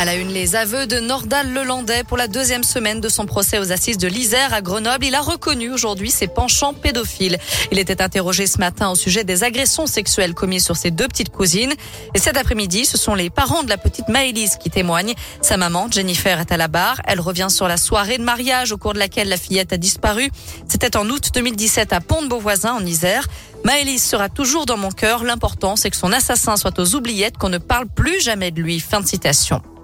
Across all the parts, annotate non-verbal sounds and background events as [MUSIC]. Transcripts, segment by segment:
À la une, les aveux de Nordal Lelandais pour la deuxième semaine de son procès aux assises de l'Isère à Grenoble. Il a reconnu aujourd'hui ses penchants pédophiles. Il était interrogé ce matin au sujet des agressions sexuelles commises sur ses deux petites cousines. Et cet après-midi, ce sont les parents de la petite Maëlys qui témoignent. Sa maman, Jennifer, est à la barre. Elle revient sur la soirée de mariage au cours de laquelle la fillette a disparu. C'était en août 2017 à Pont-de-Beauvoisin en Isère. Maëlys sera toujours dans mon cœur. L'important, c'est que son assassin soit aux oubliettes, qu'on ne parle plus jamais de lui. Fin de citation.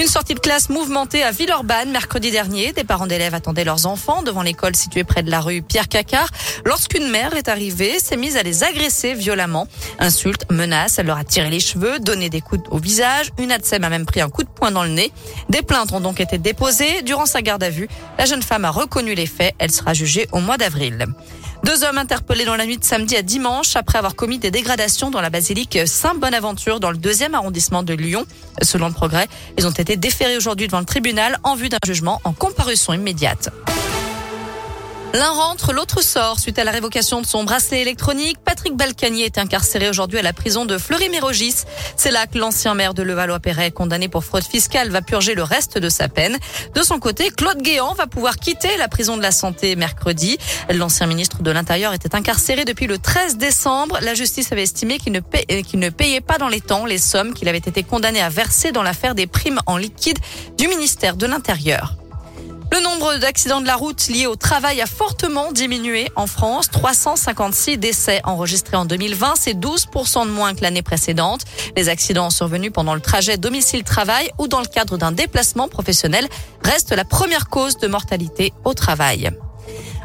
Une sortie de classe mouvementée à Villeurbanne mercredi dernier. Des parents d'élèves attendaient leurs enfants devant l'école située près de la rue Pierre Cacard. Lorsqu'une mère est arrivée, s'est mise à les agresser violemment. Insultes, menaces, elle leur a tiré les cheveux, donné des coups au visage. Une ADSEM a même pris un coup de poing dans le nez. Des plaintes ont donc été déposées. Durant sa garde à vue, la jeune femme a reconnu les faits. Elle sera jugée au mois d'avril. Deux hommes interpellés dans la nuit de samedi à dimanche après avoir commis des dégradations dans la basilique Saint-Bonaventure dans le deuxième arrondissement de Lyon. Selon le progrès, ils ont été déférés aujourd'hui devant le tribunal en vue d'un jugement en comparution immédiate. L'un rentre, l'autre sort. Suite à la révocation de son bracelet électronique, Patrick Balkany est incarcéré aujourd'hui à la prison de Fleury-Mérogis. C'est là que l'ancien maire de Levallois-Perret, condamné pour fraude fiscale, va purger le reste de sa peine. De son côté, Claude Guéant va pouvoir quitter la prison de la Santé mercredi. L'ancien ministre de l'Intérieur était incarcéré depuis le 13 décembre. La justice avait estimé euh, qu'il ne payait pas dans les temps les sommes qu'il avait été condamné à verser dans l'affaire des primes en liquide du ministère de l'Intérieur. Le nombre d'accidents de la route liés au travail a fortement diminué en France. 356 décès enregistrés en 2020, c'est 12% de moins que l'année précédente. Les accidents survenus pendant le trajet domicile-travail ou dans le cadre d'un déplacement professionnel restent la première cause de mortalité au travail.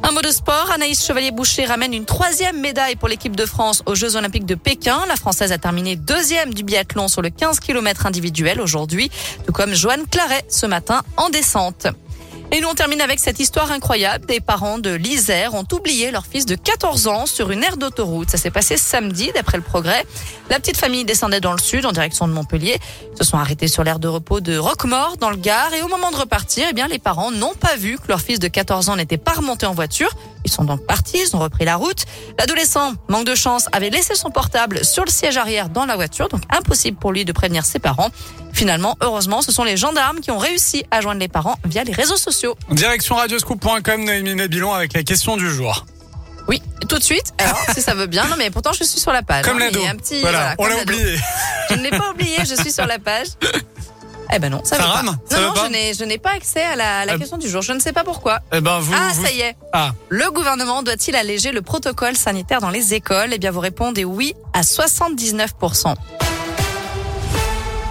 Un mot de sport, Anaïs Chevalier-Boucher ramène une troisième médaille pour l'équipe de France aux Jeux Olympiques de Pékin. La Française a terminé deuxième du biathlon sur le 15 km individuel aujourd'hui, tout comme Joanne Claret ce matin en descente. Et nous on termine avec cette histoire incroyable. Des parents de l'Isère ont oublié leur fils de 14 ans sur une aire d'autoroute. Ça s'est passé samedi d'après le progrès. La petite famille descendait dans le sud en direction de Montpellier. Ils se sont arrêtés sur l'aire de repos de Roquemort dans le Gard et au moment de repartir, eh bien les parents n'ont pas vu que leur fils de 14 ans n'était pas remonté en voiture. Ils sont donc partis, ils ont repris la route. L'adolescent, manque de chance, avait laissé son portable sur le siège arrière dans la voiture, donc impossible pour lui de prévenir ses parents. Finalement, heureusement, ce sont les gendarmes qui ont réussi à joindre les parents via les réseaux sociaux. Direction radioscoop.com, Noémie Nabilon avec la question du jour. Oui, tout de suite. Alors, si ça veut bien. Non, mais pourtant, je suis sur la page. Comme hein, l'ado. un petit, Voilà, on l'a oublié. [LAUGHS] Je ne l'ai pas oublié, je suis sur la page. Eh ben non, ça, Ça veut rame pas. Ça non, veut non, pas je n'ai, je n'ai pas accès à la, à la Euh, question du jour. Je ne sais pas pourquoi. Eh ben, vous, Ah, vous- ça y est. Ah, Le gouvernement doit-il alléger le protocole sanitaire dans les écoles? Eh bien, vous répondez oui à 79%.